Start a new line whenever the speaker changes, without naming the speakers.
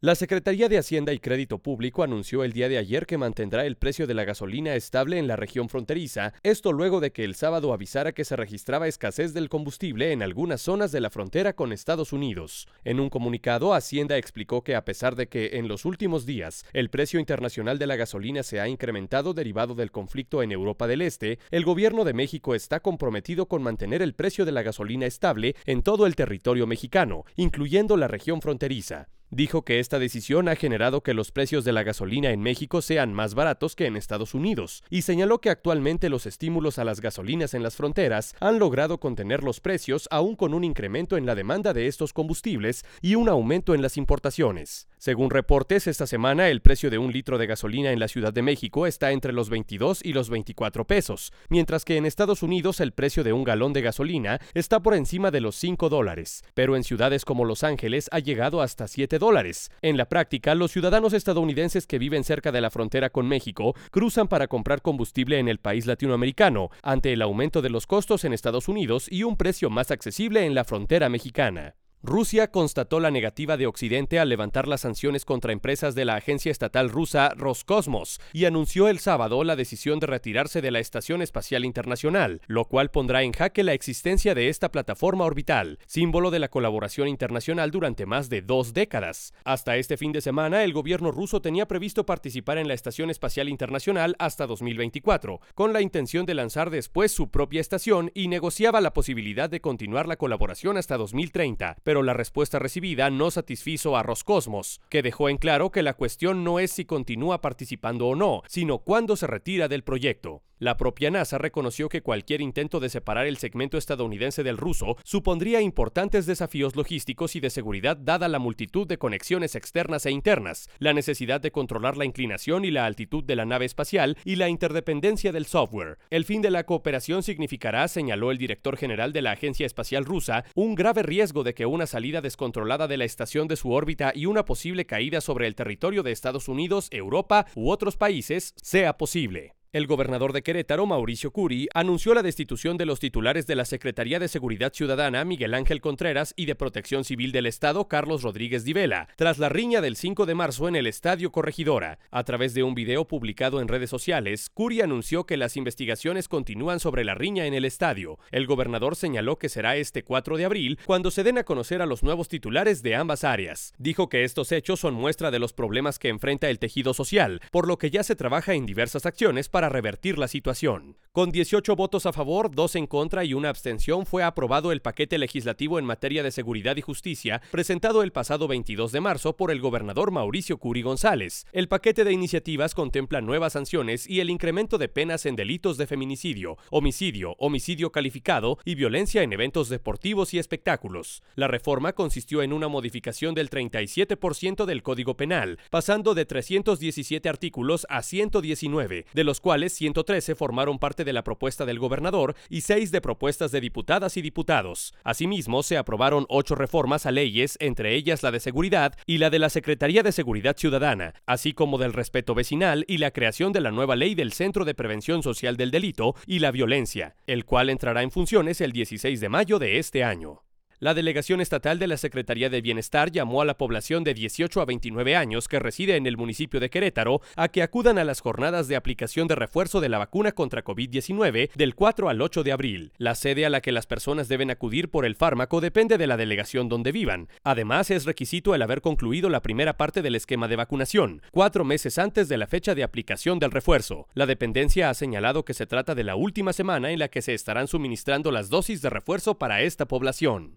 La Secretaría de Hacienda y Crédito Público anunció el día de ayer que mantendrá el precio de la gasolina estable en la región fronteriza, esto luego de que el sábado avisara que se registraba escasez del combustible en algunas zonas de la frontera con Estados Unidos. En un comunicado, Hacienda explicó que a pesar de que en los últimos días el precio internacional de la gasolina se ha incrementado derivado del conflicto en Europa del Este, el gobierno de México está comprometido con mantener el precio de la gasolina estable en todo el territorio mexicano, incluyendo la región fronteriza. Dijo que esta decisión ha generado que los precios de la gasolina en México sean más baratos que en Estados Unidos, y señaló que actualmente los estímulos a las gasolinas en las fronteras han logrado contener los precios aún con un incremento en la demanda de estos combustibles y un aumento en las importaciones. Según reportes, esta semana el precio de un litro de gasolina en la Ciudad de México está entre los 22 y los 24 pesos, mientras que en Estados Unidos el precio de un galón de gasolina está por encima de los 5 dólares, pero en ciudades como Los Ángeles ha llegado hasta 7 dólares. En la práctica, los ciudadanos estadounidenses que viven cerca de la frontera con México cruzan para comprar combustible en el país latinoamericano, ante el aumento de los costos en Estados Unidos y un precio más accesible en la frontera mexicana. Rusia constató la negativa de Occidente al levantar las sanciones contra empresas de la agencia estatal rusa Roscosmos y anunció el sábado la decisión de retirarse de la Estación Espacial Internacional, lo cual pondrá en jaque la existencia de esta plataforma orbital, símbolo de la colaboración internacional durante más de dos décadas. Hasta este fin de semana, el gobierno ruso tenía previsto participar en la Estación Espacial Internacional hasta 2024, con la intención de lanzar después su propia estación y negociaba la posibilidad de continuar la colaboración hasta 2030 pero la respuesta recibida no satisfizo a Roscosmos, que dejó en claro que la cuestión no es si continúa participando o no, sino cuándo se retira del proyecto. La propia NASA reconoció que cualquier intento de separar el segmento estadounidense del ruso supondría importantes desafíos logísticos y de seguridad dada la multitud de conexiones externas e internas, la necesidad de controlar la inclinación y la altitud de la nave espacial y la interdependencia del software. El fin de la cooperación significará, señaló el director general de la Agencia Espacial Rusa, un grave riesgo de que una salida descontrolada de la estación de su órbita y una posible caída sobre el territorio de Estados Unidos, Europa u otros países sea posible. El gobernador de Querétaro, Mauricio Curi, anunció la destitución de los titulares de la Secretaría de Seguridad Ciudadana, Miguel Ángel Contreras, y de Protección Civil del Estado, Carlos Rodríguez Divela, tras la riña del 5 de marzo en el Estadio Corregidora. A través de un video publicado en redes sociales, Curi anunció que las investigaciones continúan sobre la riña en el estadio. El gobernador señaló que será este 4 de abril cuando se den a conocer a los nuevos titulares de ambas áreas. Dijo que estos hechos son muestra de los problemas que enfrenta el tejido social, por lo que ya se trabaja en diversas acciones para para revertir la situación. Con 18 votos a favor, 2 en contra y una abstención fue aprobado el paquete legislativo en materia de seguridad y justicia presentado el pasado 22 de marzo por el gobernador Mauricio Curi González. El paquete de iniciativas contempla nuevas sanciones y el incremento de penas en delitos de feminicidio, homicidio, homicidio calificado y violencia en eventos deportivos y espectáculos. La reforma consistió en una modificación del 37% del Código Penal, pasando de 317 artículos a 119, de los cuales 113 formaron parte de la propuesta del gobernador y seis de propuestas de diputadas y diputados. Asimismo, se aprobaron ocho reformas a leyes, entre ellas la de seguridad y la de la Secretaría de Seguridad Ciudadana, así como del respeto vecinal y la creación de la nueva ley del Centro de Prevención Social del Delito y la Violencia, el cual entrará en funciones el 16 de mayo de este año. La delegación estatal de la Secretaría de Bienestar llamó a la población de 18 a 29 años que reside en el municipio de Querétaro a que acudan a las jornadas de aplicación de refuerzo de la vacuna contra COVID-19 del 4 al 8 de abril. La sede a la que las personas deben acudir por el fármaco depende de la delegación donde vivan. Además, es requisito el haber concluido la primera parte del esquema de vacunación, cuatro meses antes de la fecha de aplicación del refuerzo. La dependencia ha señalado que se trata de la última semana en la que se estarán suministrando las dosis de refuerzo para esta población.